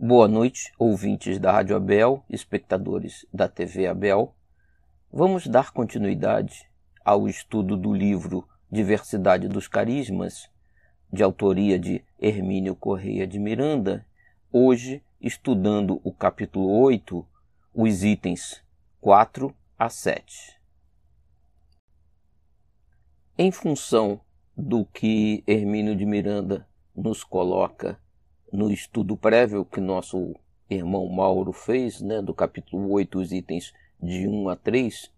Boa noite, ouvintes da Rádio Abel, espectadores da TV Abel. Vamos dar continuidade ao estudo do livro Diversidade dos Carismas, de autoria de Hermínio Correia de Miranda, hoje estudando o capítulo 8, os itens 4 a 7. Em função do que Hermínio de Miranda nos coloca no estudo prévio que nosso irmão Mauro fez, né, do capítulo 8, os itens de 1 a 3,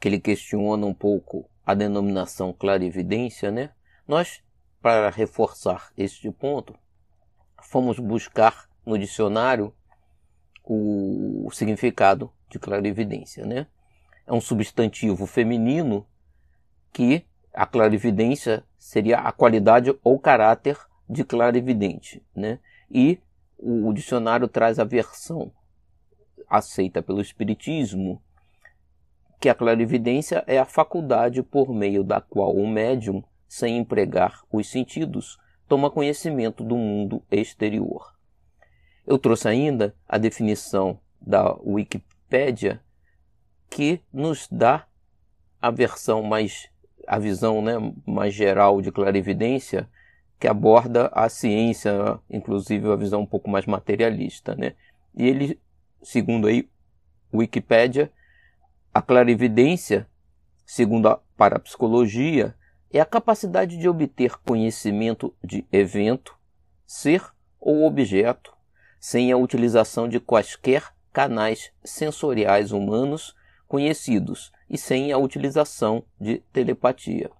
que ele questiona um pouco a denominação clarividência, né? Nós, para reforçar este ponto, fomos buscar no dicionário o significado de clarividência, né? É um substantivo feminino que a clarividência seria a qualidade ou caráter de clarividente, né? E o, o dicionário traz a versão aceita pelo espiritismo que a clarividência é a faculdade por meio da qual o médium, sem empregar os sentidos, toma conhecimento do mundo exterior. Eu trouxe ainda a definição da Wikipédia que nos dá a versão mais a visão né, mais geral de clarividência que aborda a ciência, inclusive a visão um pouco mais materialista, né? E ele, segundo aí Wikipédia, a clarividência, segundo a parapsicologia, é a capacidade de obter conhecimento de evento, ser ou objeto, sem a utilização de quaisquer canais sensoriais humanos conhecidos e sem a utilização de telepatia.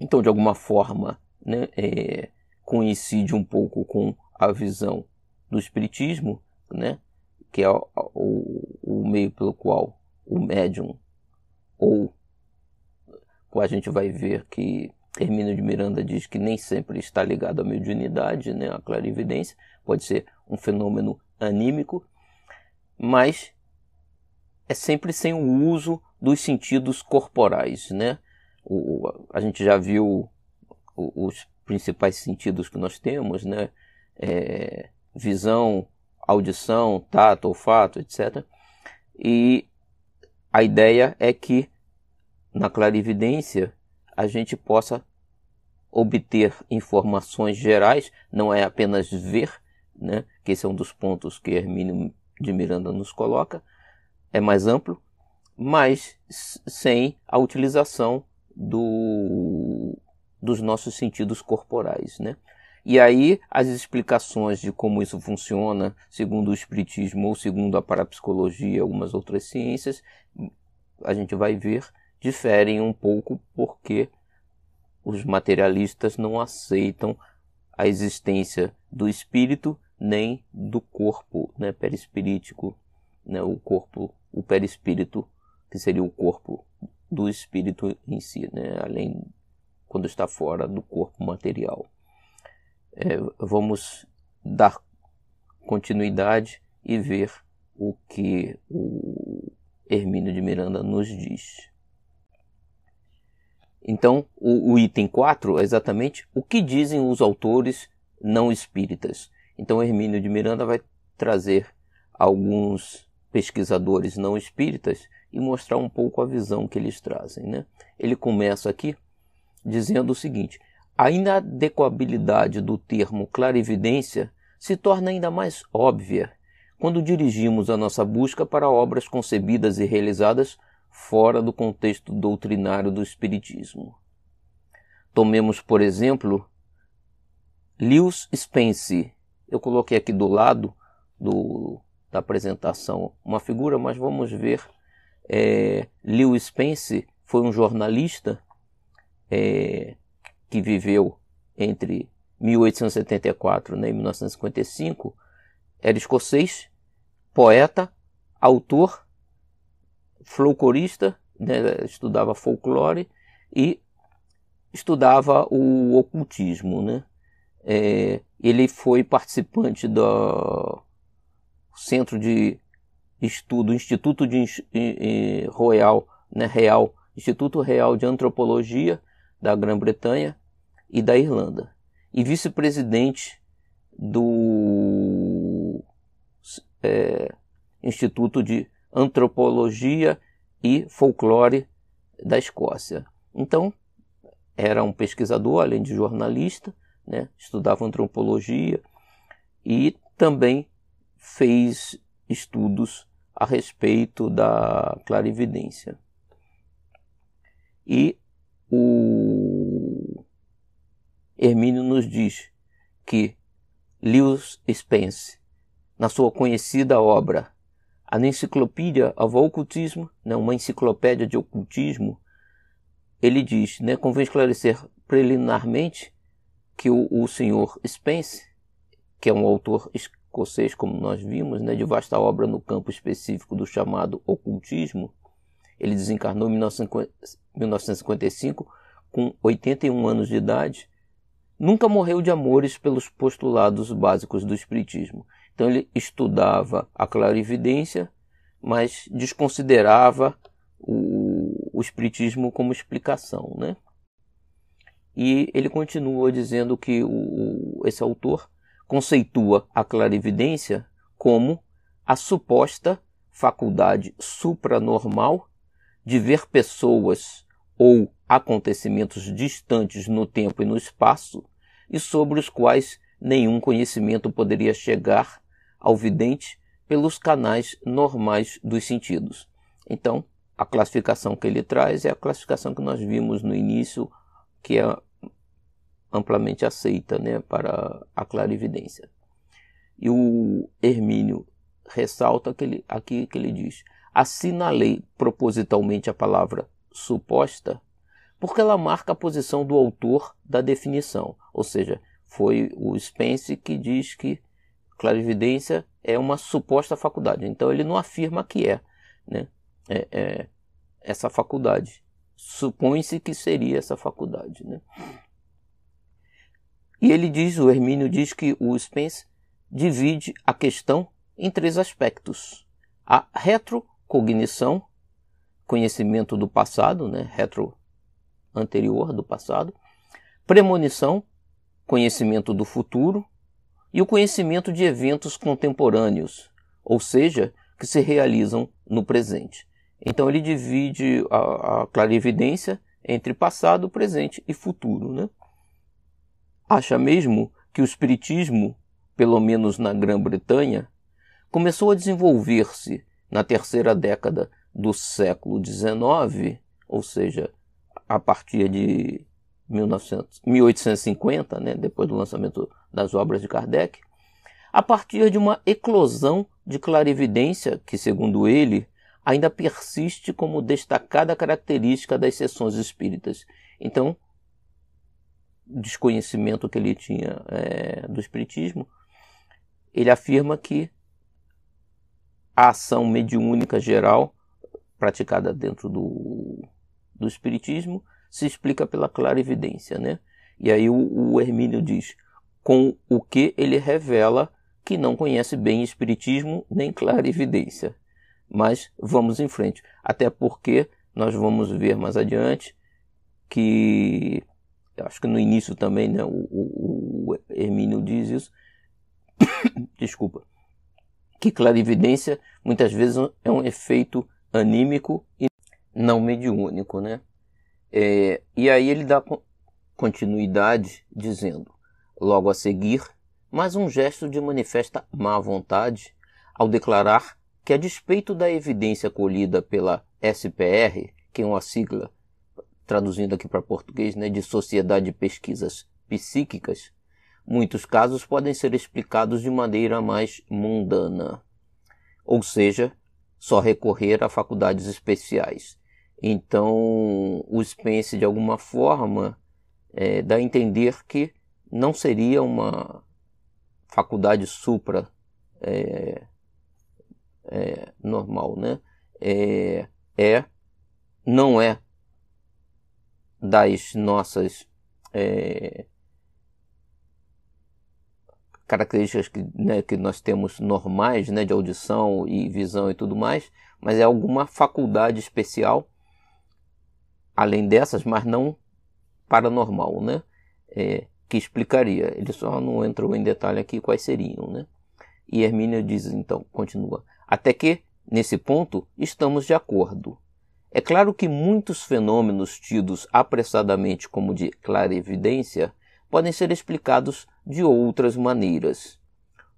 Então, de alguma forma, né, é, coincide um pouco com a visão do Espiritismo, né, que é o, o, o meio pelo qual o médium, ou a gente vai ver que Hermínio de Miranda diz que nem sempre está ligado à mediunidade, né, à clarividência, pode ser um fenômeno anímico, mas é sempre sem o uso dos sentidos corporais, né? O, a gente já viu os principais sentidos que nós temos, né? É, visão, audição, tato, olfato, etc. E a ideia é que na clarividência a gente possa obter informações gerais, não é apenas ver, né? que esse é um dos pontos que Hermínio de Miranda nos coloca, é mais amplo, mas sem a utilização do, dos nossos sentidos corporais, né? E aí as explicações de como isso funciona, segundo o espiritismo ou segundo a parapsicologia e algumas outras ciências, a gente vai ver diferem um pouco porque os materialistas não aceitam a existência do espírito nem do corpo, né, perispirítico, né, o corpo, o perispírito, que seria o corpo do espírito em si, né, além quando está fora do corpo material. É, vamos dar continuidade e ver o que o Hermínio de Miranda nos diz. Então, o, o, item 4 é exatamente o que dizem os autores não espíritas. Então, Hermínio de Miranda vai trazer alguns pesquisadores não espíritas e mostrar um pouco a visão que eles trazem. Né? Ele começa aqui dizendo o seguinte: a inadequabilidade do termo clarividência se torna ainda mais óbvia quando dirigimos a nossa busca para obras concebidas e realizadas fora do contexto doutrinário do Espiritismo. Tomemos, por exemplo, Lewis Spence. Eu coloquei aqui do lado do, da apresentação uma figura, mas vamos ver. É, Lewis Spence foi um jornalista é, que viveu entre 1874 né, e 1955, era escocês, poeta, autor, folclorista, né, estudava folclore e estudava o ocultismo. Né? É, ele foi participante do Centro de Estudo, Instituto de, Royal, né, Real, Instituto Real de Antropologia, da Grã-Bretanha e da Irlanda, e vice-presidente do é, Instituto de Antropologia e Folclore da Escócia. Então, era um pesquisador, além de jornalista, né, estudava antropologia e também fez estudos a respeito da clarividência. E o Hermínio nos diz que Lewis Spence, na sua conhecida obra A Enciclopédia of Occultism, né, uma enciclopédia de ocultismo, ele diz, né, convém esclarecer preliminarmente que o, o senhor Spence, que é um autor escocês, como nós vimos, né, de vasta obra no campo específico do chamado ocultismo, ele desencarnou em 1955 com 81 anos de idade, nunca morreu de amores pelos postulados básicos do espiritismo. Então ele estudava a clarividência, mas desconsiderava o, o espiritismo como explicação, né? E ele continua dizendo que o, esse autor conceitua a clarividência como a suposta faculdade supranormal de ver pessoas ou acontecimentos distantes no tempo e no espaço e sobre os quais nenhum conhecimento poderia chegar ao vidente pelos canais normais dos sentidos. Então, a classificação que ele traz é a classificação que nós vimos no início, que é amplamente aceita né, para a clarividência. E o Hermínio ressalta que ele, aqui que ele diz: assinalei propositalmente a palavra suposta porque ela marca a posição do autor da definição, ou seja, foi o Spence que diz que clarividência é uma suposta faculdade. Então ele não afirma que é, né? é, é essa faculdade. Supõe-se que seria essa faculdade. Né? E ele diz, o Hermínio diz que o Spence divide a questão em três aspectos: a retrocognição, conhecimento do passado, né, retro anterior do passado, premonição, conhecimento do futuro e o conhecimento de eventos contemporâneos, ou seja, que se realizam no presente. Então ele divide a, a clarividência entre passado, presente e futuro, né? acha mesmo que o Espiritismo, pelo menos na Grã-Bretanha, começou a desenvolver-se na terceira década do século XIX, ou seja, a partir de 1900, 1850, né, depois do lançamento das obras de Kardec, a partir de uma eclosão de clarividência que, segundo ele, ainda persiste como destacada característica das sessões espíritas. Então, desconhecimento que ele tinha é, do Espiritismo, ele afirma que a ação mediúnica geral praticada dentro do, do Espiritismo se explica pela clarividência, né? E aí o, o Hermínio diz, com o que ele revela que não conhece bem Espiritismo nem clarividência. Mas vamos em frente, até porque nós vamos ver mais adiante que acho que no início também, né, o, o, o Hermínio diz isso, desculpa, que clarividência muitas vezes é um efeito anímico e não mediúnico, né? É, e aí ele dá continuidade dizendo, logo a seguir, mais um gesto de manifesta má vontade ao declarar que a despeito da evidência colhida pela SPR, que é uma sigla traduzindo aqui para português, né, de Sociedade de Pesquisas Psíquicas, muitos casos podem ser explicados de maneira mais mundana, ou seja, só recorrer a faculdades especiais. Então, o Spence, de alguma forma, é, dá a entender que não seria uma faculdade supra é, é, normal, né? É, é, não é das nossas é, características que, né, que nós temos normais, né, de audição e visão e tudo mais, mas é alguma faculdade especial além dessas, mas não paranormal, né, é, que explicaria. Ele só não entrou em detalhe aqui quais seriam, né. E Hermínio diz então, continua, até que, nesse ponto, estamos de acordo. É claro que muitos fenômenos tidos apressadamente como de clarividência podem ser explicados de outras maneiras.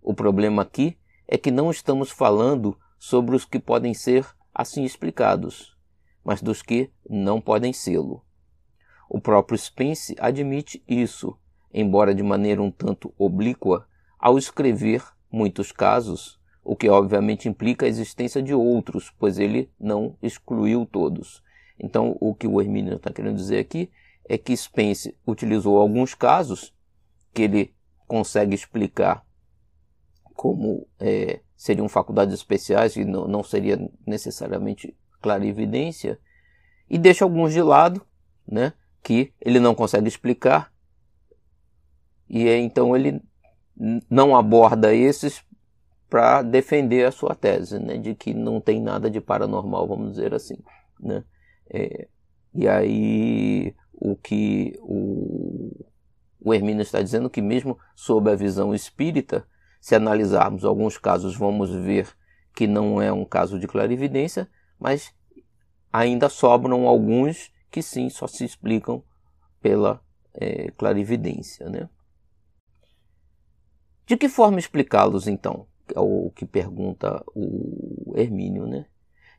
O problema aqui é que não estamos falando sobre os que podem ser assim explicados, mas dos que não podem sê-lo. O próprio Spence admite isso, embora de maneira um tanto oblíqua, ao escrever muitos casos, o que obviamente implica a existência de outros, pois ele não excluiu todos. Então, o que o Hermínio está querendo dizer aqui é que Spence utilizou alguns casos que ele consegue explicar como é, seriam faculdades especiais e não, não seria necessariamente clarividência, e deixa alguns de lado, né, que ele não consegue explicar, e então ele não aborda esses para defender a sua tese, né, de que não tem nada de paranormal, vamos dizer assim, né. É, e aí o que o, o Hermínio está dizendo que mesmo sob a visão espírita, se analisarmos alguns casos, vamos ver que não é um caso de clarividência, mas ainda sobram alguns que sim só se explicam pela é, clarividência, né? De que forma explicá-los então? É o que pergunta o Hermínio, né?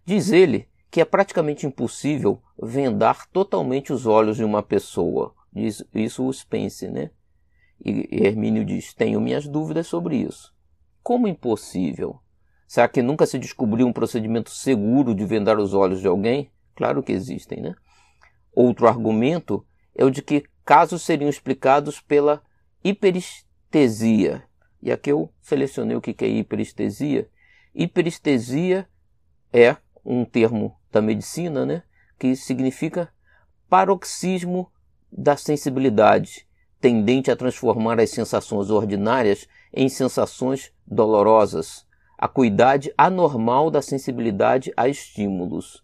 Diz ele que é praticamente impossível vendar totalmente os olhos de uma pessoa. Diz isso o Spence, né? E Hermínio diz: Tenho minhas dúvidas sobre isso. Como impossível? Será que nunca se descobriu um procedimento seguro de vendar os olhos de alguém? Claro que existem, né? Outro argumento é o de que casos seriam explicados pela hiperestesia. E aqui eu selecionei o que é hiperestesia. Hiperestesia é um termo da medicina, né, que significa paroxismo da sensibilidade, tendente a transformar as sensações ordinárias em sensações dolorosas, a cuidade anormal da sensibilidade a estímulos.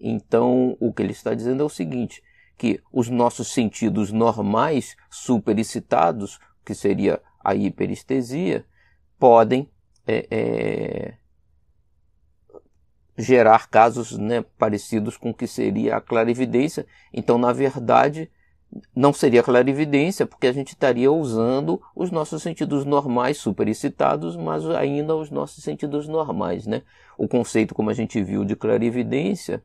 Então, o que ele está dizendo é o seguinte, que os nossos sentidos normais superexcitados, que seria a hiperestesia, podem é, é, gerar casos né, parecidos com o que seria a clarividência. Então, na verdade, não seria clarividência, porque a gente estaria usando os nossos sentidos normais superexcitados, mas ainda os nossos sentidos normais. Né? O conceito, como a gente viu, de clarividência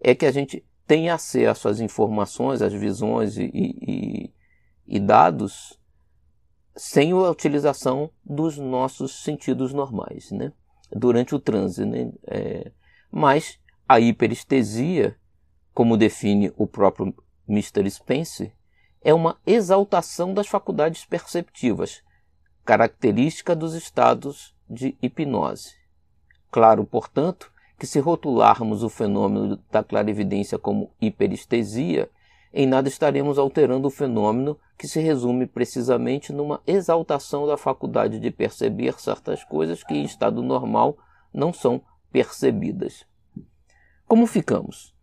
é que a gente tem acesso às informações, às visões e, e, e dados sem a utilização dos nossos sentidos normais, né? Durante o transe, né? É, mas a hiperestesia, como define o próprio Mr. Spence, é uma exaltação das faculdades perceptivas, característica dos estados de hipnose. Claro, portanto, que se rotularmos o fenômeno da clarividência como hiperestesia, em nada estaremos alterando o fenômeno que se resume precisamente numa exaltação da faculdade de perceber certas coisas que em estado normal não são percebidas. Como ficamos?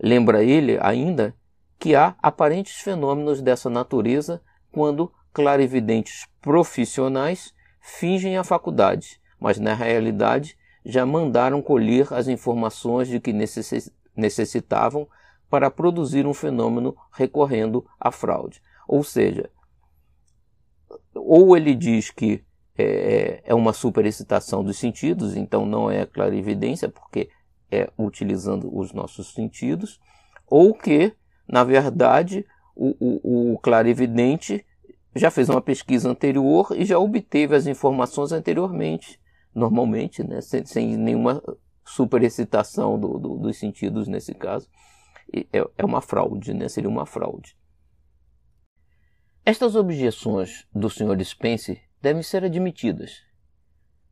Lembra ele ainda que há aparentes fenômenos dessa natureza quando clarividentes profissionais fingem a faculdade, mas na realidade já mandaram colher as informações de que necessitavam para produzir um fenômeno recorrendo à fraude. Ou seja, ou ele diz que é, é uma superexcitação dos sentidos, então não é clarividência, porque é utilizando os nossos sentidos, ou que, na verdade, o, o, o clarividente já fez uma pesquisa anterior e já obteve as informações anteriormente normalmente, né, sem, sem nenhuma superexcitação do, do, dos sentidos nesse caso. É, é uma fraude, né, seria uma fraude. Estas objeções do Sr. Spence devem ser admitidas,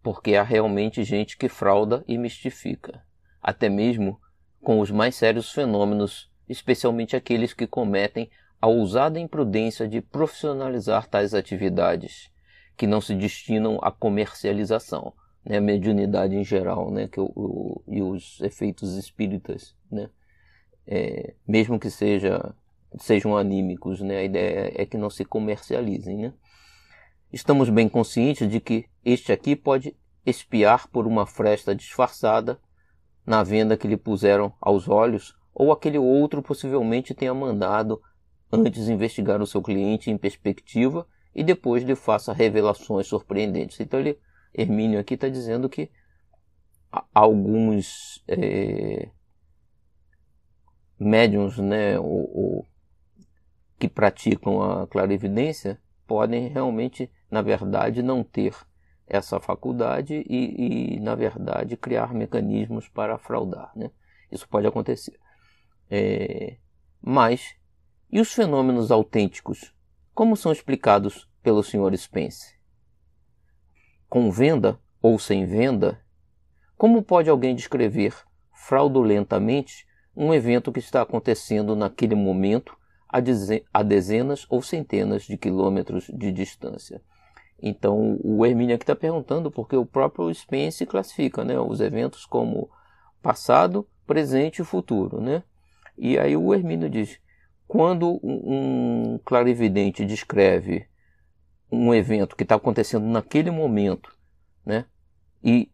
porque há realmente gente que frauda e mistifica, até mesmo com os mais sérios fenômenos, especialmente aqueles que cometem a ousada imprudência de profissionalizar tais atividades, que não se destinam à comercialização, né, a mediunidade em geral, né, que o, o, e os efeitos espíritas, né, é, mesmo que seja, sejam anímicos, né, a ideia é que não se comercializem, né. Estamos bem conscientes de que este aqui pode espiar por uma fresta disfarçada na venda que lhe puseram aos olhos, ou aquele outro possivelmente tenha mandado antes investigar o seu cliente em perspectiva e depois lhe faça revelações surpreendentes. Então ele, Hermínio aqui está dizendo que alguns é, médiums, né, ou, ou, que praticam a clarividência podem realmente, na verdade, não ter essa faculdade e, e na verdade, criar mecanismos para fraudar. Né? Isso pode acontecer. É, mas, e os fenômenos autênticos? Como são explicados pelo Sr. Spence? Com venda ou sem venda? Como pode alguém descrever fraudulentamente um evento que está acontecendo naquele momento a dezenas ou centenas de quilômetros de distância? Então, o Hermínio aqui está perguntando porque o próprio Spence classifica né, os eventos como passado, presente e futuro. Né? E aí o Hermínio diz, quando um clarividente descreve um evento que está acontecendo naquele momento, né, e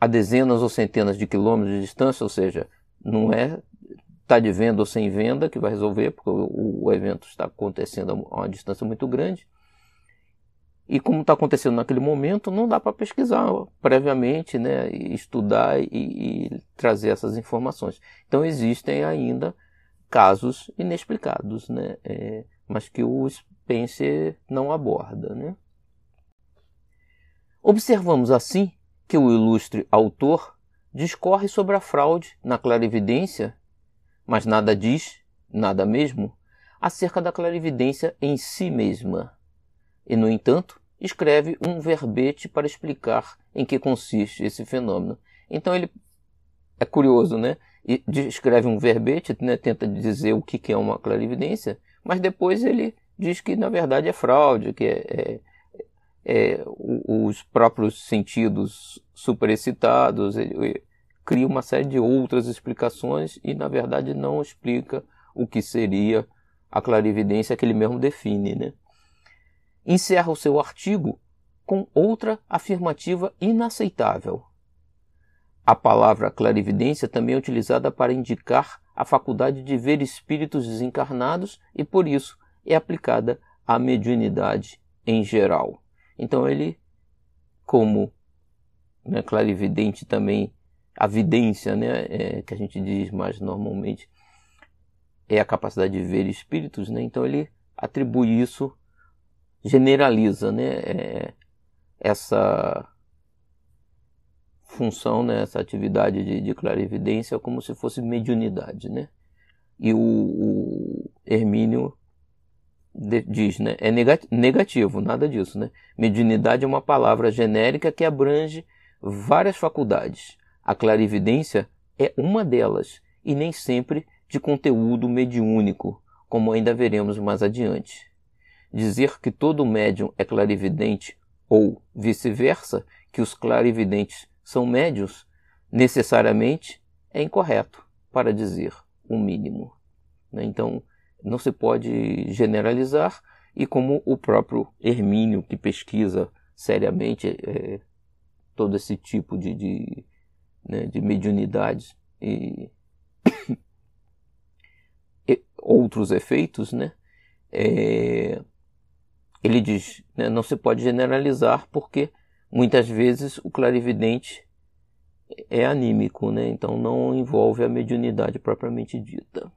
a dezenas ou centenas de quilômetros de distância, ou seja, não é está de venda ou sem venda que vai resolver, porque o, o evento está acontecendo a uma distância muito grande. E como está acontecendo naquele momento, não dá para pesquisar previamente, né, estudar e, e, trazer essas informações. Então existem ainda casos inexplicados, né, é, mas que o Spencer não aborda. Né. Observamos assim que o ilustre autor discorre sobre a fraude na clarividência, mas nada diz, nada mesmo, acerca da clarividência em si mesma e, no entanto, escreve um verbete para explicar em que consiste esse fenômeno. Então ele é curioso, né? E escreve um verbete, né? tenta dizer o que é uma clarividência, mas depois ele diz que na verdade é fraude, que é, é, é os próprios sentidos superexcitados, ele, cria uma série de outras explicações e na verdade não explica o que seria a clarividência que ele mesmo define, né? encerra o seu artigo com outra afirmativa inaceitável. A palavra clarividência também é utilizada para indicar a faculdade de ver espíritos desencarnados e, por isso, é aplicada à mediunidade em geral. Então, ele, como né, clarividente também, a vidência, né, é, que a gente diz mais normalmente, é a capacidade de ver espíritos, né? então ele atribui isso generaliza né, é, essa função, né, essa atividade de, de, clarividência como se fosse mediunidade. Né? E o, o Hermínio de, diz, né, é negativo, nada disso. Né? Mediunidade é uma palavra genérica que abrange várias faculdades. A clarividência é uma delas e nem sempre de conteúdo mediúnico, como ainda veremos mais adiante dizer que todo médium é clarividente ou vice-versa, que os clarividentes são médios, necessariamente é incorreto, para dizer o mínimo. Né? Então, não se pode generalizar, e como o próprio Hermínio, que pesquisa seriamente é, todo esse tipo de, de, né, de mediunidades e, e outros efeitos, né? É, ele diz, né, não se pode generalizar porque muitas vezes o clarividente é anímico, né? então não envolve a mediunidade propriamente dita.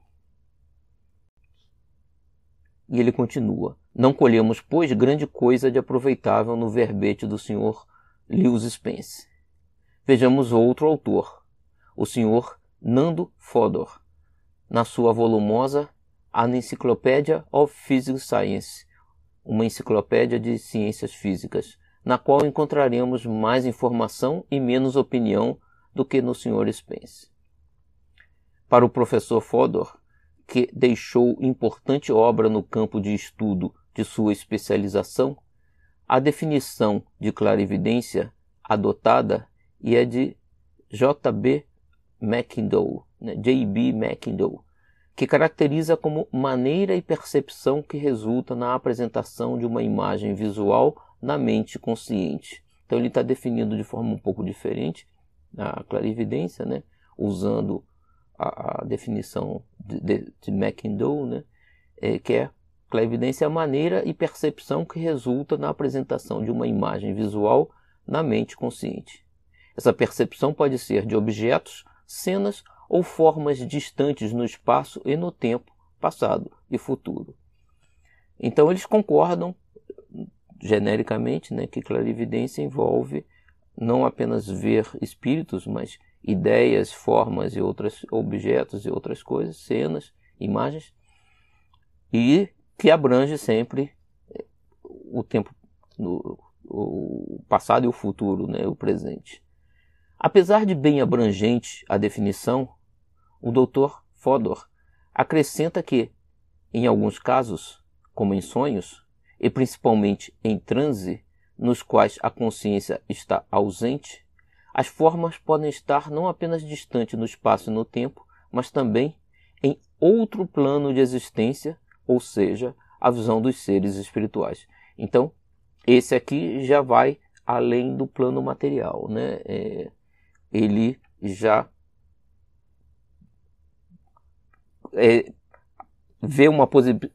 E ele continua: Não colhemos, pois, grande coisa de aproveitável no verbete do Sr. Lewis Spence. Vejamos outro autor, o Sr. Nando Fodor, na sua volumosa An Encyclopedia of Physical Science, uma enciclopédia de ciências físicas, na qual encontraremos mais informação e menos opinião do que no Sr. Spence. Para o professor Fodor, que deixou importante obra no campo de estudo de sua especialização, a definição de clarividência adotada e é de J.B. McIndoe, né, J.B. McIndoe, que caracteriza como maneira e percepção que resulta na apresentação de uma imagem visual na mente consciente, Então ele está definindo de forma um pouco diferente a clarividência, né? usando a, a definição de, de, de McIndoe, né? É, que é clarividência é a maneira e percepção que resulta na apresentação de uma imagem visual na mente consciente. Essa percepção pode ser de objetos, cenas ou formas distantes no espaço e no tempo passado e futuro. Então eles concordam genericamente né, que clarividência envolve não apenas ver espíritos, mas ideias, formas e outros objetos e outras coisas, cenas, imagens, e que abrange sempre o tempo, o passado e o futuro, né, o presente. Apesar de bem abrangente a definição, o Dr. Fodor acrescenta que, em alguns casos, como em sonhos, e principalmente em transe, nos quais a consciência está ausente, as formas podem estar não apenas distante no espaço e no tempo, mas também em outro plano de existência, ou seja, a visão dos seres espirituais. Então, esse aqui já vai além do plano material, né? É, ele já é, vê uma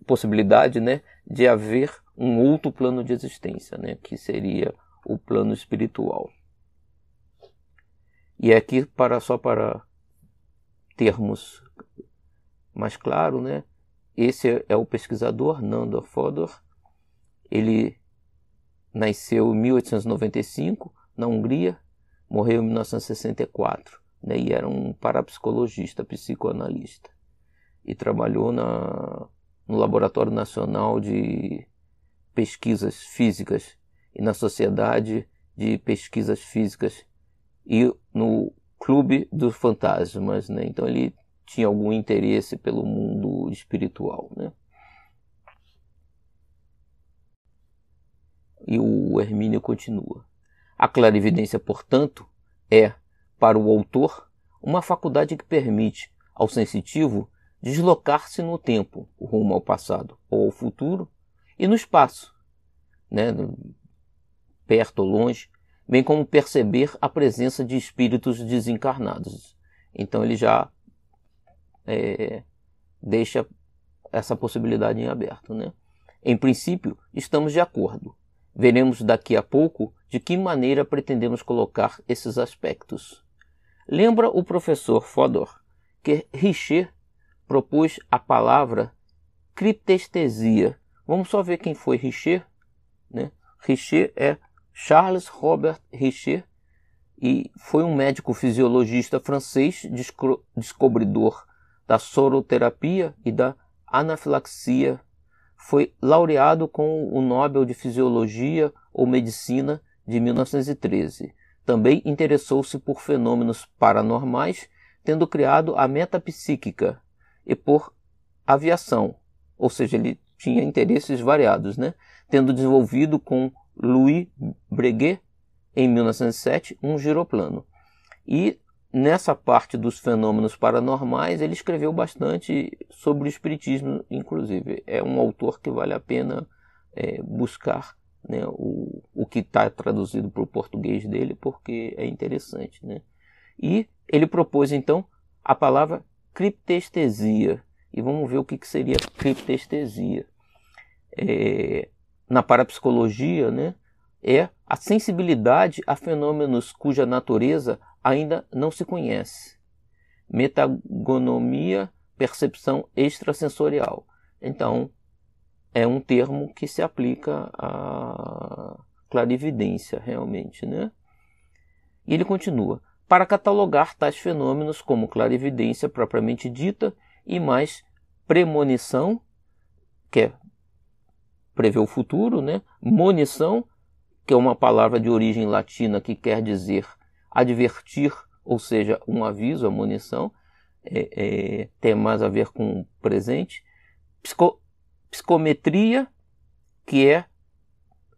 possibilidade, né, de haver um outro plano de existência, né, que seria o plano espiritual. E aqui, para, só para termos mais claro, né? Esse é o pesquisador Nando Fodor. Ele nasceu em 1895 na Hungria, morreu em 1964 né? e era um parapsicologista, psicoanalista. E trabalhou na, no Laboratório Nacional de Pesquisas Físicas e na Sociedade de Pesquisas Físicas e no Clube dos Fantasmas, né? Então ele tinha algum interesse pelo mundo espiritual, né? E o Hermínio continua. A clarividência, portanto, é, para o autor, uma faculdade que permite ao sensitivo deslocar-se no tempo, rumo ao passado ou ao futuro, e no espaço, né, perto ou longe, bem como perceber a presença de espíritos desencarnados. Então ele já é, deixa essa possibilidade em aberto. Né? Em princípio, estamos de acordo. Veremos daqui a pouco de que maneira pretendemos colocar esses aspectos. Lembra o professor Fodor que Richer propôs a palavra criptestesia. Vamos só ver quem foi Richer. Né? Richer é Charles Robert Richer e foi um médico fisiologista francês descobridor da soroterapia e da anafilaxia. Foi laureado com o Nobel de Fisiologia ou Medicina de 1913. Também interessou-se por fenômenos paranormais, tendo criado a metapsíquica e por aviação, ou seja, ele tinha interesses variados, né? tendo desenvolvido com Louis Breguet, em 1907, um giroplano. E nessa parte dos fenômenos paranormais, ele escreveu bastante sobre o espiritismo, inclusive. É um autor que vale a pena é, buscar né, o, o que está traduzido para o português dele, porque é interessante. Né? E ele propôs, então, a palavra criptestesia. E vamos ver o que, que seria criptestesia. É, na parapsicologia, né, é a sensibilidade a fenômenos cuja natureza ainda não se conhece. Metagonomia, percepção extrasensorial. Então, é um termo que se aplica à clarividência, realmente, né? E ele continua: para catalogar tais fenômenos como clarividência propriamente dita e mais premonição, que é prever o futuro, né? Monição, que é uma palavra de origem latina que quer dizer advertir, ou seja, um aviso, a munição, é, é, tem mais a ver com o presente. Psico, psicometria, que é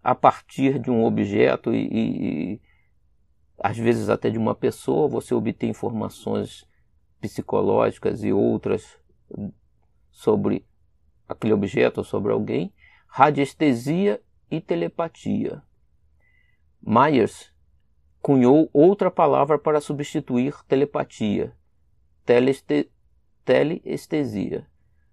a partir de um objeto e, e, às vezes até de uma pessoa, você obter informações psicológicas e outras sobre aquele objeto ou sobre alguém radiestesia e telepatia. Myers cunhou outra palavra para substituir telepatia, teleste, telestesia,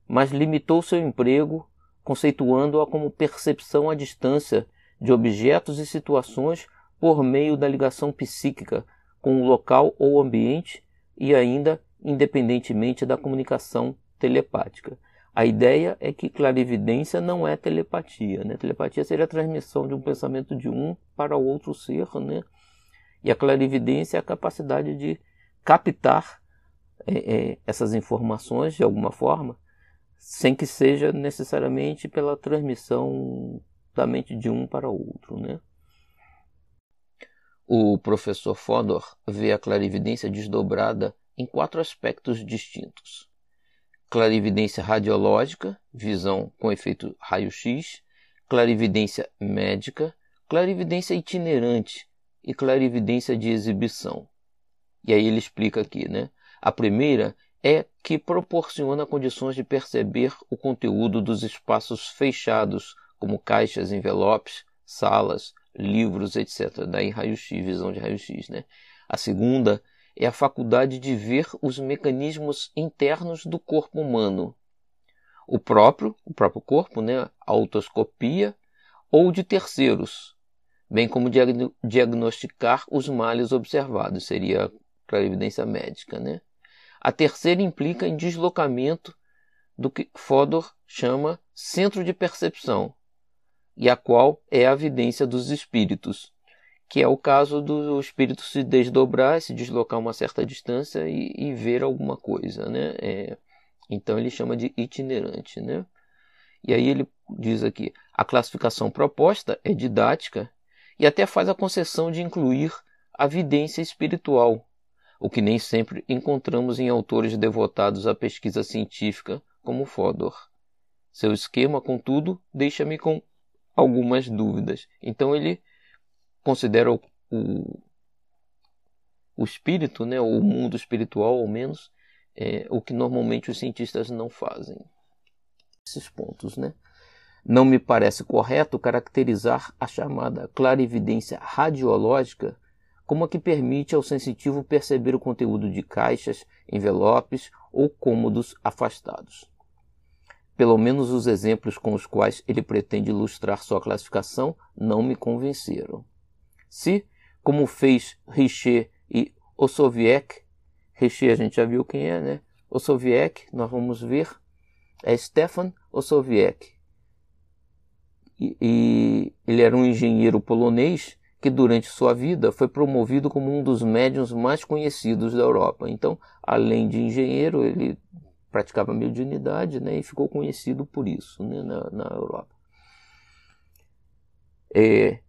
mas limitou seu emprego conceituando-a como percepção à distância de objetos e situações por meio da ligação psíquica com o local ou ambiente e ainda independentemente da comunicação telepática. A ideia é que clarividência não é telepatia. Né? Telepatia seria a transmissão de um pensamento de um para outro ser, né? E a clarividência é a capacidade de captar é, é, essas informações de alguma forma, sem que seja necessariamente pela transmissão da mente de um para o outro. Né? O professor Fodor vê a clarividência desdobrada em quatro aspectos distintos: clarividência radiológica, visão com efeito raio-x, clarividência médica, clarividência itinerante, e clarividência de exibição. E aí ele explica aqui, né? A primeira é que proporciona condições de perceber o conteúdo dos espaços fechados, como caixas, envelopes, salas, livros, etc. Daí raio-x, visão de raio-x, né? A segunda é a faculdade de ver os mecanismos internos do corpo humano. O próprio, o próprio corpo, né? A autoscopia, ou de terceiros, bem como diagnosticar os males observados, seria a evidência médica. Né? A terceira implica em deslocamento do que Fodor chama centro de percepção, e a qual é a evidência dos espíritos, que é o caso do espírito se desdobrar, se deslocar uma certa distância e, e ver alguma coisa. Né? É, então ele chama de itinerante. Né? E aí ele diz aqui: a classificação proposta é didática e até faz a concessão de incluir a vidência espiritual, o que nem sempre encontramos em autores devotados à pesquisa científica como Fodor. Seu esquema, contudo, deixa-me com algumas dúvidas. Então ele considera o, o, o espírito, né, o mundo espiritual, ao menos, é, o que normalmente os cientistas não fazem. Esses pontos, né? Não me parece correto caracterizar a chamada clarividência radiológica como a que permite ao sensitivo perceber o conteúdo de caixas, envelopes ou cômodos afastados. Pelo menos os exemplos com os quais ele pretende ilustrar sua classificação não me convenceram. Se, como fez Richer e Osoviec, Richer a gente já viu quem é, né? Osoviec, nós vamos ver, é Stefan Osoviec, e, ele era um engenheiro polonês que durante sua vida foi promovido como um dos médiums mais conhecidos da Europa. Então, além de engenheiro, ele praticava mediunidade né, e ficou conhecido por isso né, na, na Europa. É,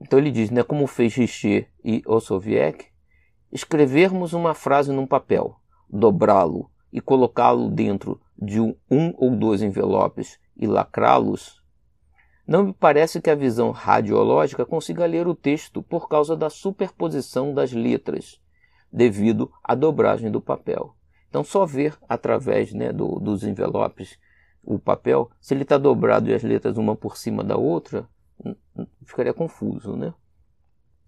então ele diz, né, como fez Richer e Osoviec, escrevermos uma frase num papel, dobrá-lo e colocá-lo dentro de um, um ou dois envelopes e lacrá-los não me parece que a visão radiológica consiga ler o texto por causa da superposição das letras, devido à dobragem do papel. Então, só ver através né, do, dos envelopes o papel, se ele está dobrado e as letras uma por cima da outra, ficaria confuso. Né?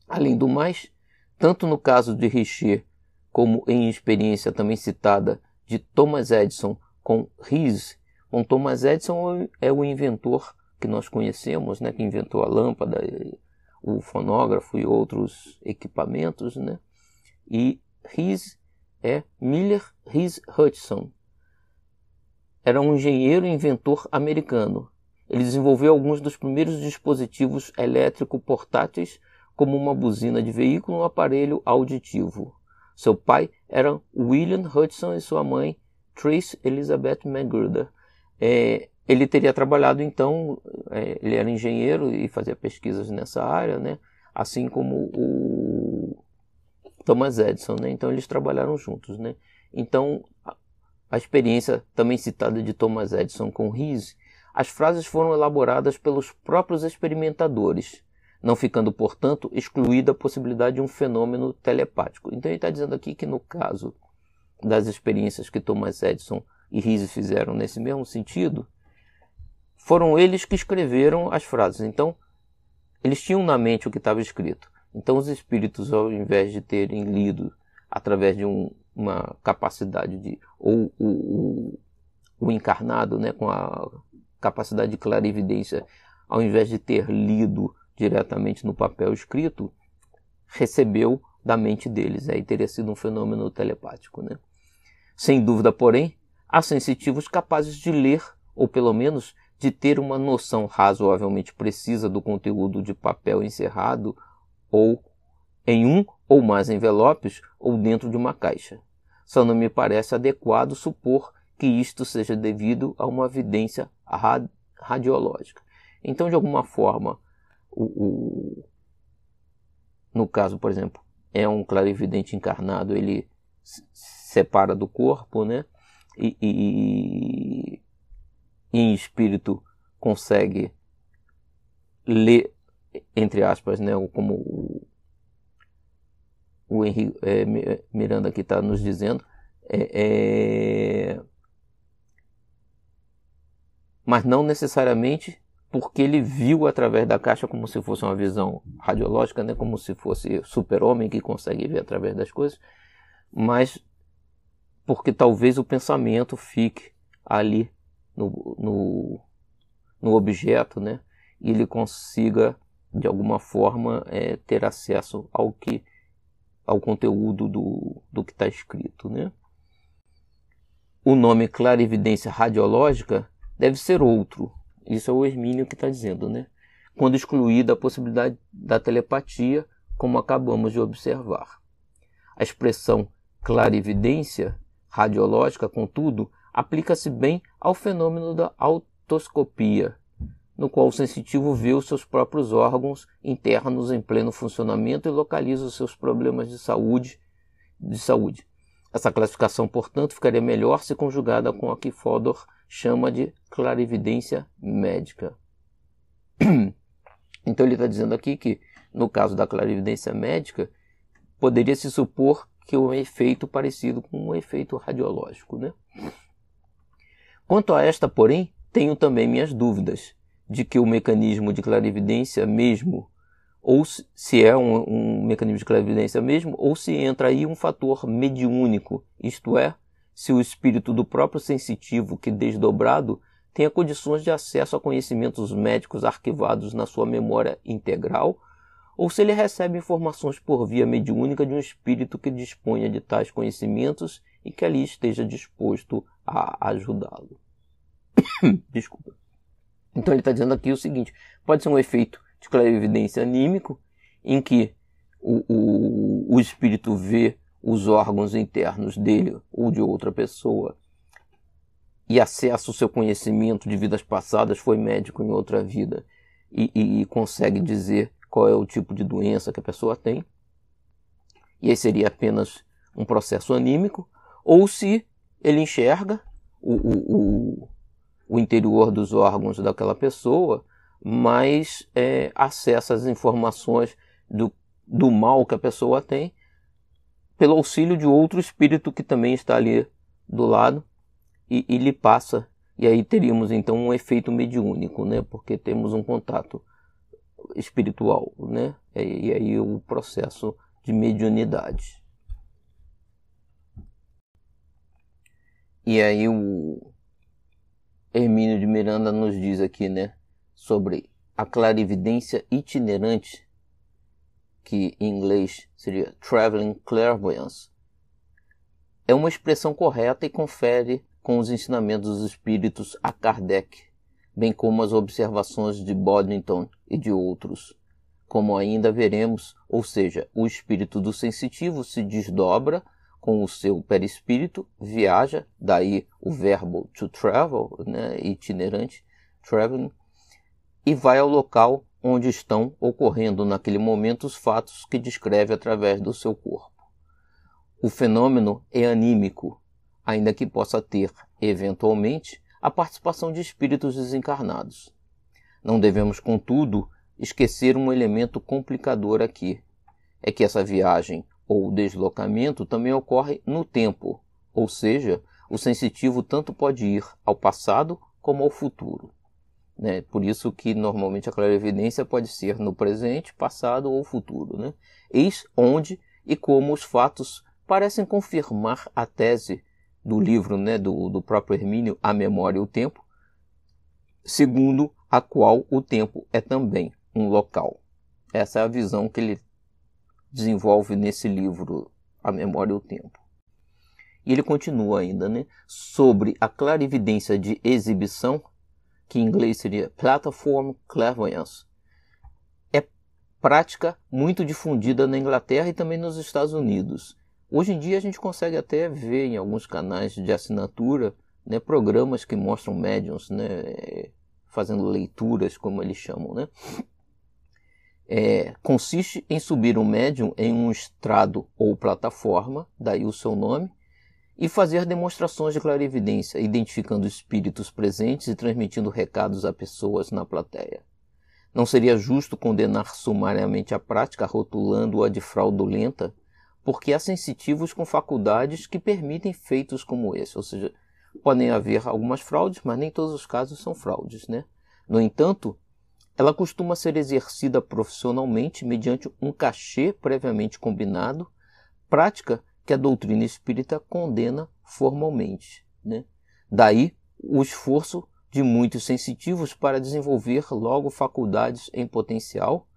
Além do mais, tanto no caso de Richer, como em experiência também citada de Thomas Edison com bom, Thomas Edison é o inventor que nós conhecemos, né, que inventou a lâmpada, o fonógrafo e outros equipamentos, né? E Rees é Miller Rees Hutchison. Era um engenheiro e inventor americano. Ele desenvolveu alguns dos primeiros dispositivos elétrico portáteis, como uma buzina de veículo e um aparelho auditivo. Seu pai era William Hudson e sua mãe Trace Elizabeth Magruder. É, ele teria trabalhado então, é, ele era engenheiro e fazia pesquisas nessa área, né? Assim como o Thomas Edison, né? Então eles trabalharam juntos, né? Então a, experiência também citada de Thomas Edison com Rees, as frases foram elaboradas pelos próprios experimentadores, não ficando, portanto, excluída a possibilidade de um fenômeno telepático. Então ele está dizendo aqui que no caso das experiências que Thomas Edison e Rees fizeram nesse mesmo sentido, foram eles que escreveram as frases. Então, eles tinham na mente o que estava escrito. Então os espíritos, ao invés de terem lido através de um, uma capacidade de ou o, o, encarnado, né, com a capacidade de clarividência, ao invés de ter lido diretamente no papel escrito, recebeu da mente deles. Aí teria sido um fenômeno telepático. Né? Sem dúvida, porém, há sensitivos capazes de ler, ou pelo menos de ter uma noção razoavelmente precisa do conteúdo de papel encerrado ou em um ou mais envelopes ou dentro de uma caixa. Só não me parece adequado supor que isto seja devido a uma evidência radiológica. Então, de alguma forma, o, o, no caso, por exemplo, é um clarividente encarnado, ele se separa do corpo, né? E, e em espírito consegue ler, entre aspas, né? Como o, o Henrique é, Miranda aqui está nos dizendo, é, é, mas não necessariamente porque ele viu através da caixa como se fosse uma visão radiológica, né? como se fosse super-homem que consegue ver através das coisas, mas porque talvez o pensamento fique ali no, no, no objeto, né? e ele consiga de alguma forma é, ter acesso ao que ao conteúdo do, do que está escrito. Né? O nome clarividência radiológica deve ser outro, isso é o Hermínio que está dizendo, né? Quando excluída a possibilidade da telepatia, como acabamos de observar. A expressão clarividência radiológica, contudo, aplica-se bem ao fenômeno da autoscopia, no qual o sensitivo vê os seus próprios órgãos internos em pleno funcionamento e localiza os seus problemas de saúde. De saúde. Essa classificação, portanto, ficaria melhor se conjugada com a que Fodor chama de clarividência médica. Então ele está dizendo aqui que, no caso da clarividência médica, poderia se supor que um efeito parecido com um efeito radiológico. Né? Quanto a esta, porém, tenho também minhas dúvidas de que o mecanismo de clarividência mesmo, ou se é um, um mecanismo de clarividência mesmo, ou se entra aí um fator mediúnico, isto é, se o espírito do próprio sensitivo que desdobrado tenha condições de acesso a conhecimentos médicos arquivados na sua memória integral, ou se ele recebe informações por via mediúnica de um espírito que disponha de tais conhecimentos e que ali esteja disposto a ajudá-lo. Desculpa. Então ele está dizendo aqui o seguinte: pode ser um efeito de clarividência anímico, em que o, o, o espírito vê os órgãos internos dele ou de outra pessoa e acessa o seu conhecimento de vidas passadas, foi médico em outra vida e, e, e, consegue dizer qual é o tipo de doença que a pessoa tem. E aí seria apenas um processo anímico, ou se ele enxerga o, o, o interior dos órgãos daquela pessoa, mas é, acessa as informações do, do mal que a pessoa tem pelo auxílio de outro espírito que também está ali do lado e, e lhe passa. E aí teríamos então um efeito mediúnico, né? Porque temos um contato espiritual, né? E, e aí o processo de mediunidade. E aí o Hermínio de Miranda nos diz aqui, né, sobre a clarividência itinerante que em inglês seria Traveling Clairvoyance, é uma expressão correta e confere com os ensinamentos dos espíritos a Kardec, bem como as observações de Boddington e de outros. Como ainda veremos, ou seja, o espírito do sensitivo se desdobra com o seu perispírito, viaja, daí o verbo to travel, né, itinerante, traveling, e vai ao local onde estão ocorrendo naquele momento os fatos que descreve através do seu corpo. O fenômeno é anímico, ainda que possa ter, eventualmente, a participação de espíritos desencarnados. Não devemos, contudo, esquecer um elemento complicador aqui: é que essa viagem ou deslocamento também ocorre no tempo, ou seja, o sensitivo tanto pode ir ao passado como ao futuro. Né? Por isso que normalmente a clarividência pode ser no presente, passado ou futuro. Né? Eis onde e como os fatos parecem confirmar a tese do livro né, do, do próprio Hermínio, A Memória e o Tempo, segundo a qual o tempo é também um local. Essa é a visão que ele desenvolve nesse livro, A Memória e o Tempo. E ele continua ainda, né? Sobre a clarividência de exibição, que em inglês seria Platform Clairvoyance, é prática muito difundida na Inglaterra e também nos Estados Unidos. Hoje em dia a gente consegue até ver em alguns canais de assinatura né, programas que mostram médiums né, fazendo leituras, como eles chamam. Né? É, consiste em subir um médium em um estrado ou plataforma, daí o seu nome, e fazer demonstrações de clarividência, identificando espíritos presentes e transmitindo recados a pessoas na plateia. Não seria justo condenar sumariamente a prática, rotulando-a de fraudulenta, porque há sensitivos com faculdades que permitem feitos como esse, ou seja, podem haver algumas fraudes, mas nem todos os casos são fraudes, né? No entanto, ela costuma ser exercida profissionalmente mediante um cachê previamente combinado, prática que a doutrina espírita condena formalmente. Né? Daí o esforço de muitos sensitivos para desenvolver logo faculdades em potencial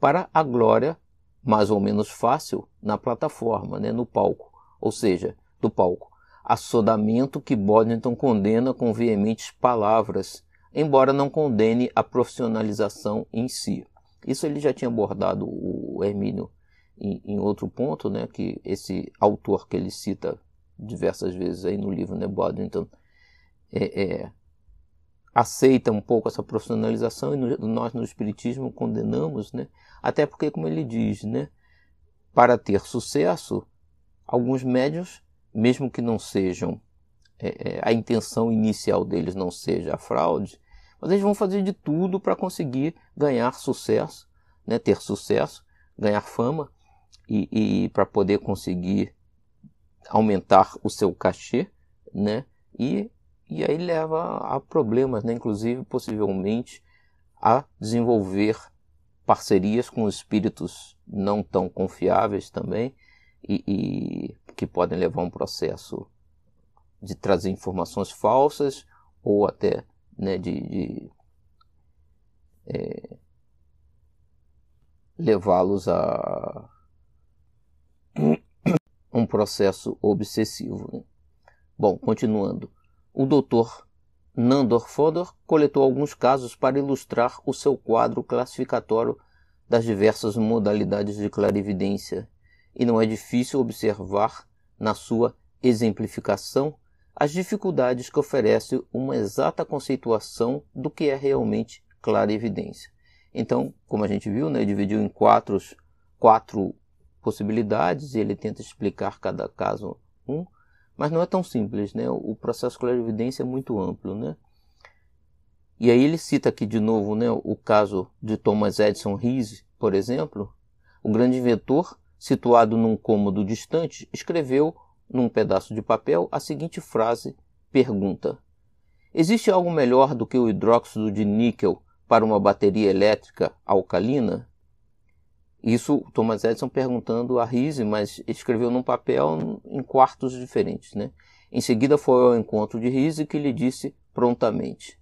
para a glória mais ou menos fácil na plataforma, né, no palco, ou seja, do palco. Assodamento que Boddington condena com veementes palavras, embora não condene a profissionalização em si. Isso ele já tinha abordado o Hermínio em, em, outro ponto, né, que esse autor que ele cita diversas vezes aí no livro, né, Boddington, é, é, aceita um pouco essa profissionalização e no, nós no Espiritismo condenamos, né, até porque, como ele diz, né, para ter sucesso, alguns médios, mesmo que não sejam, é, é, a intenção inicial deles não seja a fraude, mas eles vão fazer de tudo para conseguir ganhar sucesso, né, ter sucesso, ganhar fama, e, e para poder conseguir aumentar o seu cachê, né? E, e aí leva a problemas, né? Inclusive, possivelmente, a desenvolver parcerias com espíritos não tão confiáveis também e, e que podem levar a um processo de trazer informações falsas ou até né, de, de é, levá-los a um processo obsessivo. Né? Bom, continuando. O Dr. Nandor Fodor coletou alguns casos para ilustrar o seu quadro classificatório das diversas modalidades de clarividência, e não é difícil observar na sua exemplificação as dificuldades que oferece uma exata conceituação do que é realmente clarividência. Então, como a gente viu, né, dividiu em quatro, quatro possibilidades e ele tenta explicar cada caso um, mas não é tão simples, né? O processo de clarividência é muito amplo, né? E aí ele cita aqui de novo, né, o caso de Thomas Edison Rees, por exemplo, o grande inventor, situado num cômodo distante, escreveu num pedaço de papel a seguinte frase: pergunta: Existe algo melhor do que o hidróxido de níquel para uma bateria elétrica alcalina? Isso Thomas Edison perguntando a Rise, mas escreveu num papel em quartos diferentes. Né? Em seguida foi ao encontro de Rise que lhe disse prontamente: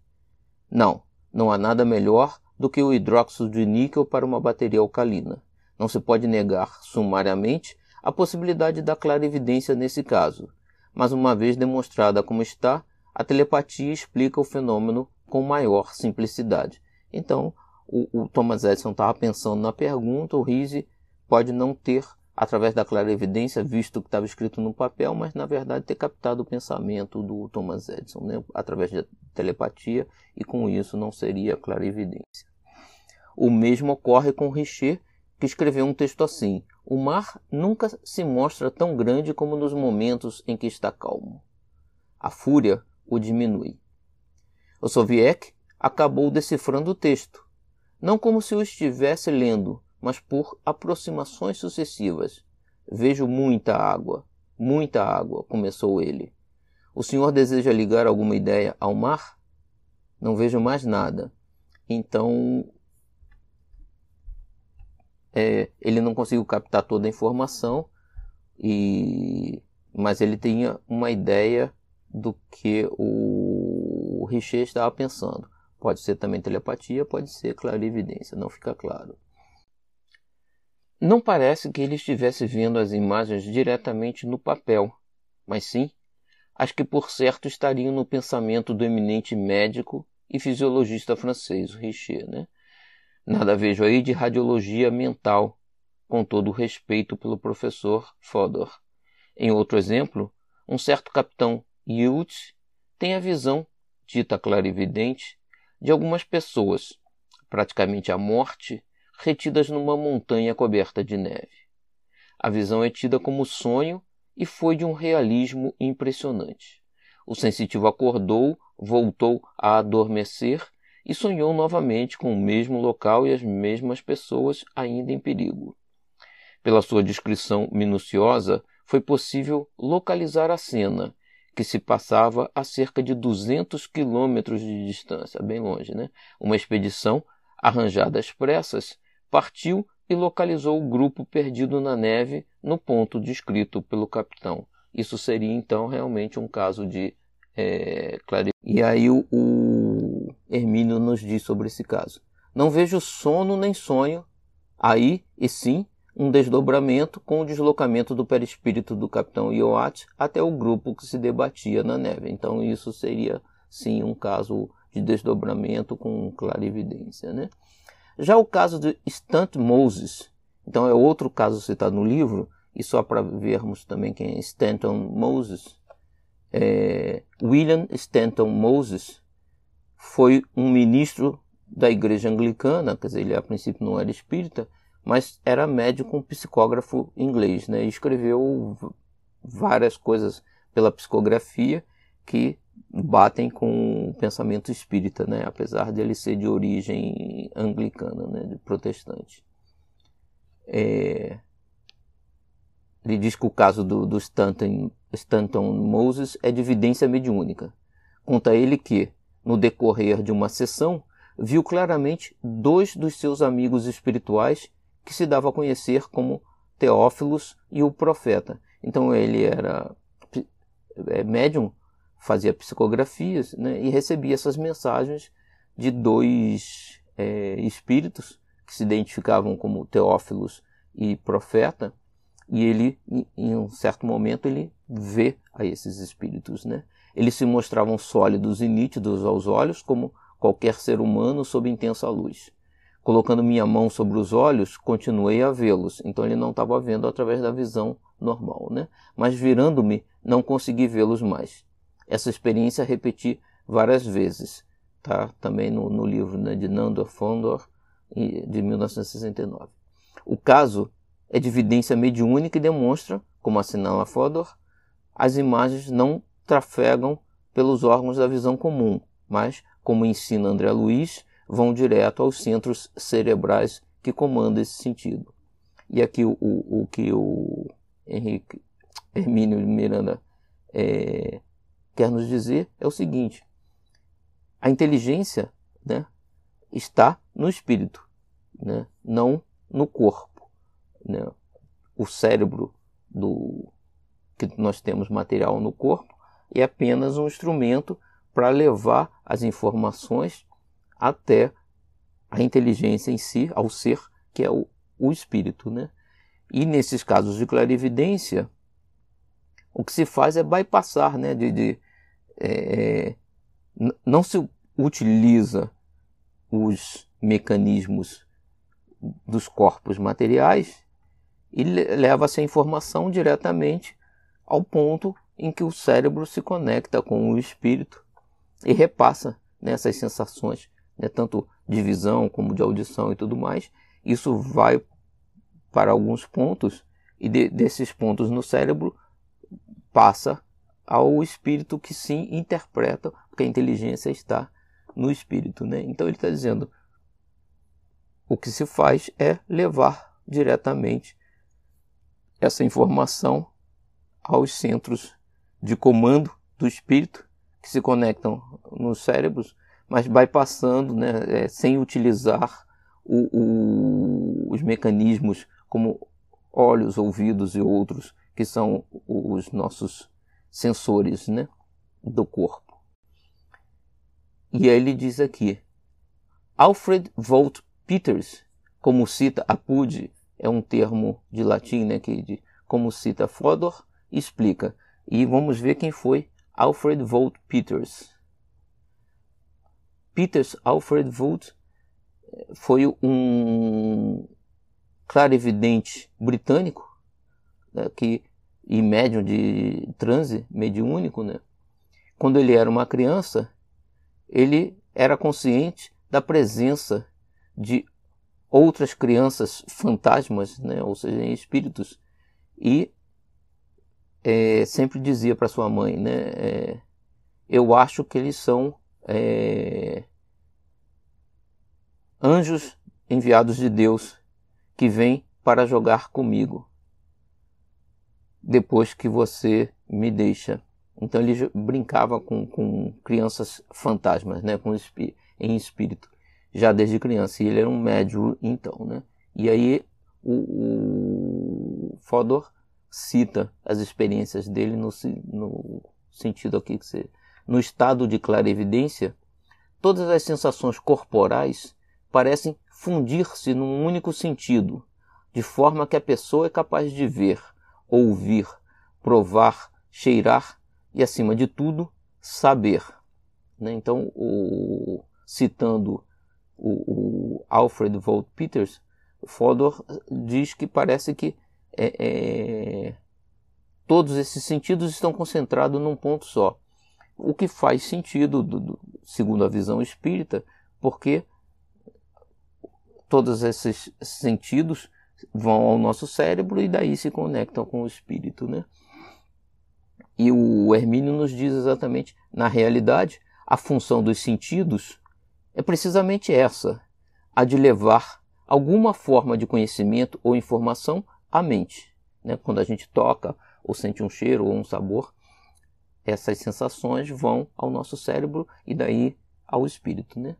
Não, não há nada melhor do que o hidróxido de níquel para uma bateria alcalina. Não se pode negar sumariamente a possibilidade da clarividência nesse caso, mas uma vez demonstrada como está, a telepatia explica o fenômeno com maior simplicidade. Então, o, o Thomas Edison estava pensando na pergunta, o Rise pode não ter, através da clara evidência, visto o que estava escrito no papel, mas na verdade ter captado o pensamento do Thomas Edison, né, através da telepatia, e com isso não seria clara evidência. O mesmo ocorre com Richer, que escreveu um texto assim: O mar nunca se mostra tão grande como nos momentos em que está calmo. A fúria o diminui. O Soviet acabou decifrando o texto não como se o estivesse lendo, mas por aproximações sucessivas. Vejo muita água, muita água, começou ele. O senhor deseja ligar alguma ideia ao mar? Não vejo mais nada. Então, é, ele não conseguiu captar toda a informação, e, mas ele tinha uma ideia do que o Richer estava pensando. Pode ser também telepatia, pode ser clarividência, não fica claro. Não parece que ele estivesse vendo as imagens diretamente no papel, mas sim as que por certo estariam no pensamento do eminente médico e fisiologista francês, Richer. Né? Nada vejo aí de radiologia mental, com todo o respeito pelo professor Fodor. Em outro exemplo, um certo capitão Yult tem a visão, dita clarividente, de algumas pessoas, praticamente à morte, retidas numa montanha coberta de neve. A visão é tida como sonho e foi de um realismo impressionante. O sensitivo acordou, voltou a adormecer e sonhou novamente com o mesmo local e as mesmas pessoas ainda em perigo. Pela sua descrição minuciosa, foi possível localizar a cena, que se passava a cerca de 200 quilômetros de distância, bem longe, né? Uma expedição, arranjada às pressas, partiu e localizou o grupo perdido na neve no ponto descrito pelo capitão. Isso seria então realmente um caso de é, E aí o, o Hermínio nos diz sobre esse caso. Não vejo sono nem sonho, aí e sim um desdobramento com o deslocamento do perispírito do capitão Ioat até o grupo que se debatia na neve. Então isso seria sim um caso de desdobramento com clarividência, né? Já o caso de Stant Moses, então é outro caso citado no livro, e só para vermos também quem é Stanton Moses, é, William Stanton Moses foi um ministro da igreja anglicana, quer dizer, ele a princípio não era espírita, mas era médico, um psicógrafo inglês, né? E escreveu várias coisas pela psicografia que batem com o pensamento espírita, né? apesar de ele ser de origem anglicana, né? de protestante. É... Ele diz que o caso do, do Stanton, Stanton Moses é de evidência mediúnica. Conta ele que, no decorrer de uma sessão, viu claramente dois dos seus amigos espirituais que se dava a conhecer como Teófilos e o Profeta. Então ele era é, médium fazia psicografias né, e recebia essas mensagens de dois é, espíritos que se identificavam como Teófilos e Profeta, e ele, em um certo momento, ele vê a esses espíritos. Né? Eles se mostravam sólidos e nítidos aos olhos, como qualquer ser humano sob intensa luz. Colocando minha mão sobre os olhos, continuei a vê-los. Então ele não estava vendo através da visão normal, né? Mas virando-me, não consegui vê-los mais. Essa experiência repeti várias vezes, tá? também no, no livro né, de Nando Fondor, de 1969. O caso é de evidência mediúnica e demonstra, como assinala Fodor, as imagens não trafegam pelos órgãos da visão comum, mas, como ensina André Luiz, vão direto aos centros cerebrais que comandam esse sentido. E aqui o, o, o que o Henrique Hermínio Miranda é, quer nos dizer é o seguinte: a inteligência né, está no espírito, né, não no corpo. Né? O cérebro do que nós temos material no corpo é apenas um instrumento para levar as informações até a inteligência em si, ao ser, que é o, o espírito. Né? E nesses casos de clarividência, o que se faz é bypassar, né, de, de é, não se utiliza os mecanismos dos corpos materiais e leva-se a informação diretamente ao ponto em que o cérebro se conecta com o espírito e repassa nessas sensações, né, tanto de visão como de audição e tudo mais. Isso vai para alguns pontos e de, desses pontos no cérebro passa ao espírito que sim interpreta, porque a inteligência está no espírito. Né? Então ele está dizendo: o que se faz é levar diretamente essa informação aos centros de comando do espírito que se conectam nos cérebros mas bypassando, né, é, sem utilizar o, o, os mecanismos como olhos, ouvidos e outros, que são os nossos sensores né, do corpo. E aí ele diz aqui, Alfred Volt Peters, como cita Apud, é um termo de latim, né, que de, como cita Fodor, explica. E vamos ver quem foi Alfred Volt Peters. Peters Alfred Volt eh, foi um clarividente britânico né, que e médium de transe mediúnico, né? Quando ele era uma criança, ele era consciente da presença de outras crianças fantasmas, né? Ou seja, espíritos, e é, sempre dizia para sua mãe, né? É, eu acho que eles são é, anjos enviados de Deus que vêm para jogar comigo depois que você me deixa. Então ele brincava com, com crianças fantasmas, né? com em espírito, já desde criança. E ele era um médium, então. Né? E aí o, o Fodor cita as experiências dele no, no sentido aqui que você, no estado de clarevidência, todas as sensações corporais parecem fundir-se num único sentido, de forma que a pessoa é capaz de ver, ouvir, provar, cheirar e, acima de tudo, saber. Né? Então, o, citando o, o Alfred Volt Peters, Fodor diz que parece que é, é, todos esses sentidos estão concentrados num ponto só. O que faz sentido, do, do, segundo a visão espírita, porque todos esses sentidos vão ao nosso cérebro e daí se conectam com o espírito, né? E o Hermínio nos diz exatamente, na realidade, a função dos sentidos é precisamente essa, a de levar alguma forma de conhecimento ou informação a mente. Né? Quando a gente toca, ou sente um cheiro ou um sabor, essas sensações vão ao nosso cérebro e daí ao espírito. Né?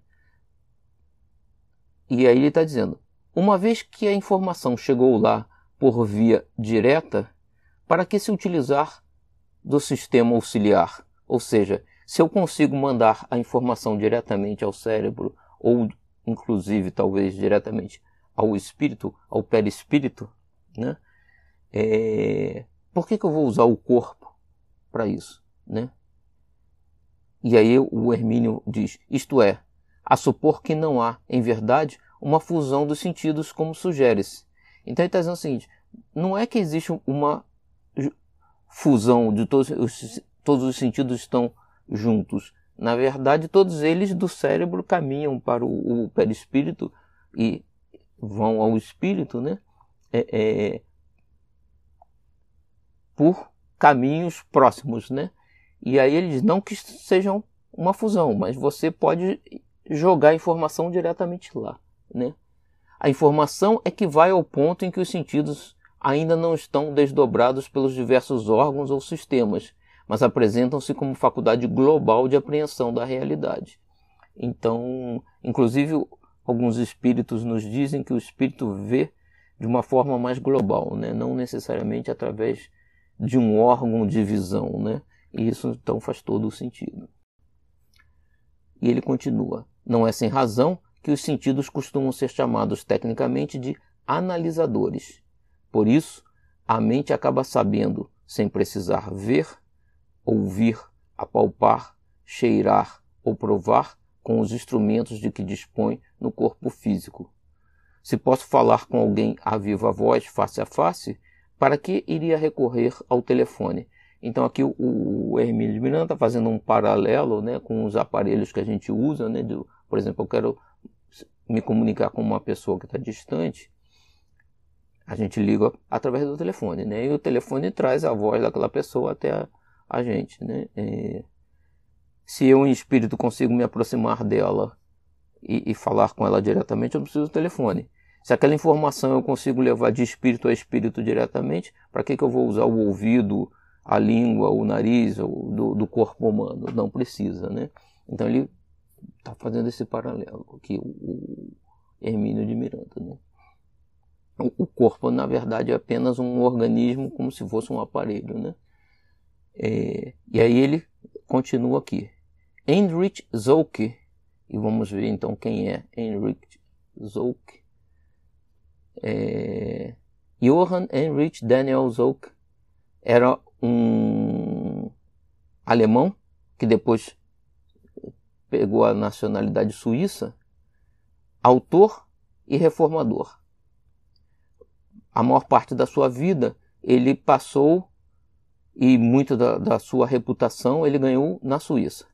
E aí ele está dizendo: uma vez que a informação chegou lá por via direta, para que se utilizar do sistema auxiliar? Ou seja, se eu consigo mandar a informação diretamente ao cérebro, ou inclusive talvez diretamente ao espírito, ao perispírito, né? É... Por que, que eu vou usar o corpo para isso? Né? E aí o Hermínio diz: isto é, a supor que não há, em verdade, uma fusão dos sentidos, como sugere-se. Então ele está dizendo o seguinte: não é que existe uma fusão de todos os, todos os sentidos estão juntos. Na verdade, todos eles do cérebro caminham para o, o perispírito e vão ao espírito, né? É, é, por caminhos próximos, né? E aí ele diz, não que sejam uma fusão, mas você pode jogar a informação diretamente lá, né? A informação é que vai ao ponto em que os sentidos ainda não estão desdobrados pelos diversos órgãos ou sistemas, mas apresentam-se como faculdade global de apreensão da realidade. Então, inclusive, alguns espíritos nos dizem que o espírito vê de uma forma mais global, né? não necessariamente através de um órgão de visão. Né? E isso então faz todo o sentido. E ele continua: não é sem razão que os sentidos costumam ser chamados tecnicamente de analisadores. Por isso, a mente acaba sabendo, sem precisar ver, ouvir, apalpar, cheirar ou provar com os instrumentos de que dispõe no corpo físico. Se posso falar com alguém a viva voz, face a face, para que iria recorrer ao telefone? Então aqui o, o Hermínio de Miranda está fazendo um paralelo né, com os aparelhos que a gente usa. Né, por exemplo, eu quero me comunicar com uma pessoa que está distante, a gente liga através do telefone, né? E o telefone traz a voz daquela pessoa até a, a gente, né? É, se eu em espírito consigo me aproximar dela e, e, falar com ela diretamente, eu preciso do telefone. Se aquela informação eu consigo levar de espírito a espírito diretamente, para que, que eu vou usar o ouvido, a língua, o nariz o, do, do corpo humano? Não precisa, né? Então ele está fazendo esse paralelo aqui, o, Hermínio de Miranda. Né? O, corpo, na verdade, é apenas um organismo como se fosse um aparelho. Né? É, e aí ele continua aqui. Heinrich Zolke, e vamos ver então quem é Heinrich Zolke. É, Johann Heinrich Daniel Zolke era um alemão que depois pegou a nacionalidade suíça, autor e reformador. A maior parte da sua vida ele passou e muito da, da sua reputação ele ganhou na Suíça.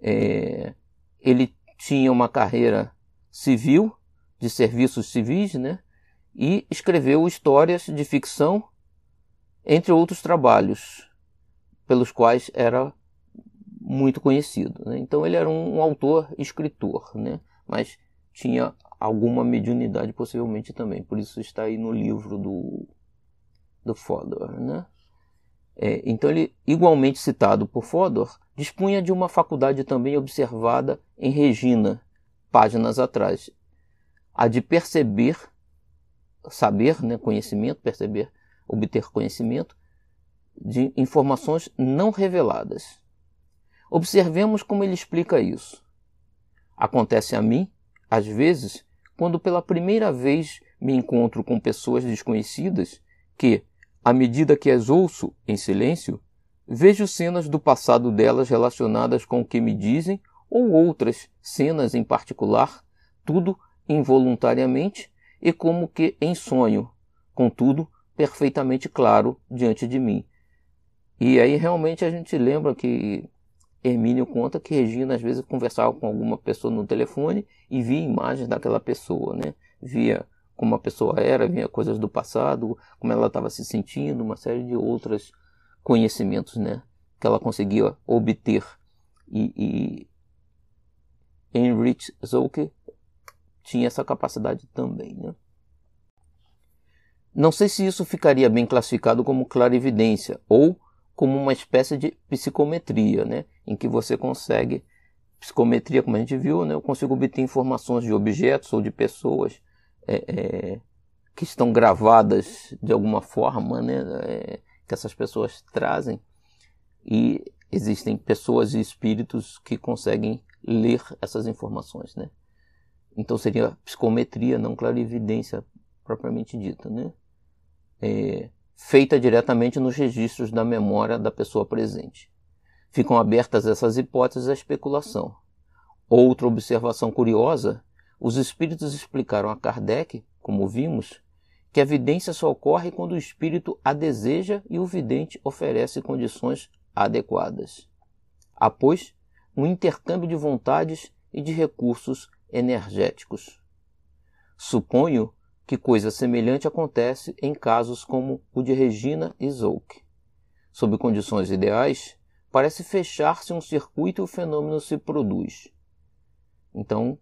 É, ele tinha uma carreira civil, de serviços civis, né? E escreveu histórias de ficção, entre outros trabalhos, pelos quais era muito conhecido. Né? Então ele era um, autor, escritor, né? mas tinha alguma mediunidade possivelmente também. Por isso está aí no livro do, do Fodor. Né? É, então ele, igualmente citado por Fodor, dispunha de uma faculdade também observada em Regina, páginas atrás, a de perceber, saber, né, conhecimento, perceber, obter conhecimento de informações não reveladas. Observemos como ele explica isso. Acontece a mim, às vezes, quando pela primeira vez me encontro com pessoas desconhecidas, que, à medida que as ouço em silêncio, vejo cenas do passado delas relacionadas com o que me dizem ou outras cenas em particular, tudo involuntariamente e como que em sonho, contudo perfeitamente claro diante de mim. E aí realmente a gente lembra que Hermínio conta que Regina às vezes conversava com alguma pessoa no telefone e via imagens daquela pessoa, né? Via como a pessoa era, via coisas do passado, como ela estava se sentindo, uma série de outros conhecimentos, né? Que ela conseguia obter. E, e Heinrich Zolke tinha essa capacidade também, né? Não sei se isso ficaria bem classificado como clarividência ou como uma espécie de psicometria, né? em que você consegue, psicometria, como a gente viu, né? eu consigo obter informações de objetos ou de pessoas é, é, que estão gravadas de alguma forma, né? É, que essas pessoas trazem, e existem pessoas e espíritos que conseguem ler essas informações. Né? Então seria psicometria, não clarividência propriamente dita. Né? É, feita diretamente nos registros da memória da pessoa presente. Ficam abertas essas hipóteses à especulação. Outra observação curiosa: os espíritos explicaram a Kardec, como vimos, que a vidência só ocorre quando o espírito a deseja e o vidente oferece condições adequadas. Pois, um intercâmbio de vontades e de recursos energéticos. Suponho que coisa semelhante acontece em casos como o de Regina e Zolk. Sob condições ideais, parece fechar-se um circuito e o fenômeno se produz. Então,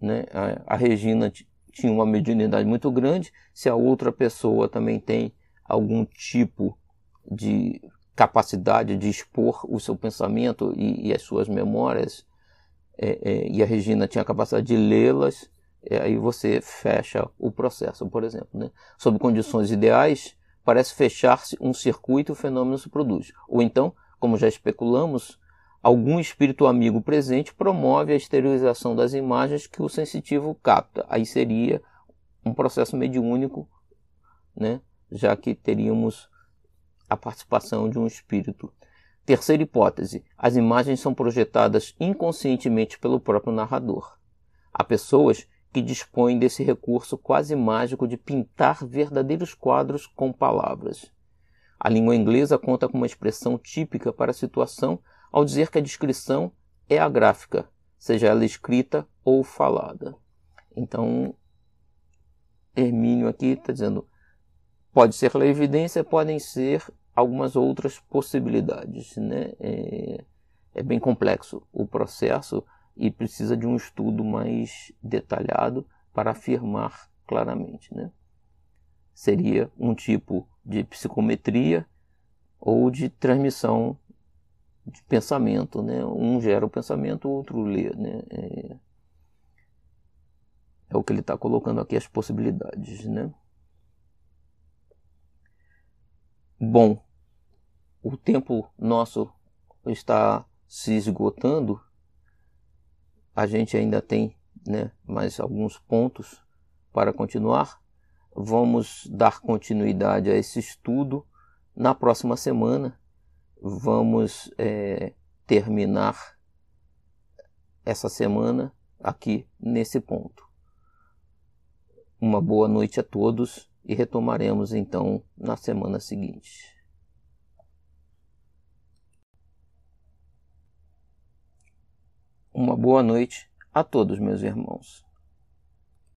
né, a, a Regina tinha uma mediunidade muito grande, se a outra pessoa também tem algum tipo de capacidade de expor o seu pensamento e, e as suas memórias, é, é, e a Regina tinha a capacidade de lê-las, é, aí você fecha o processo, por exemplo. Né? Sob condições ideais, parece fechar-se um circuito e o fenômeno se produz. Ou então, como já especulamos, algum espírito amigo presente promove a esterilização das imagens que o sensitivo capta. Aí seria um processo mediúnico, né? já que teríamos a participação de um espírito. Terceira hipótese: as imagens são projetadas inconscientemente pelo próprio narrador. Há pessoas que dispõe desse recurso quase mágico de pintar verdadeiros quadros com palavras. A língua inglesa conta com uma expressão típica para a situação ao dizer que a descrição é a gráfica, seja ela escrita ou falada. Então, Hermínio aqui está dizendo, pode ser a evidência, podem ser algumas outras possibilidades. Né? É, é bem complexo o processo e precisa de um estudo mais detalhado para afirmar claramente. Né? Seria um tipo de psicometria ou de transmissão de pensamento, né? Um gera o pensamento, o outro lê, né? É, é o que ele está colocando aqui as possibilidades, né? Bom, o tempo nosso está se esgotando. A gente ainda tem, né, mais alguns pontos para continuar. Vamos dar continuidade a esse estudo na próxima semana vamos é, terminar essa semana aqui nesse ponto. Uma boa noite a todos e retomaremos então na semana seguinte. Uma boa noite a todos, meus irmãos.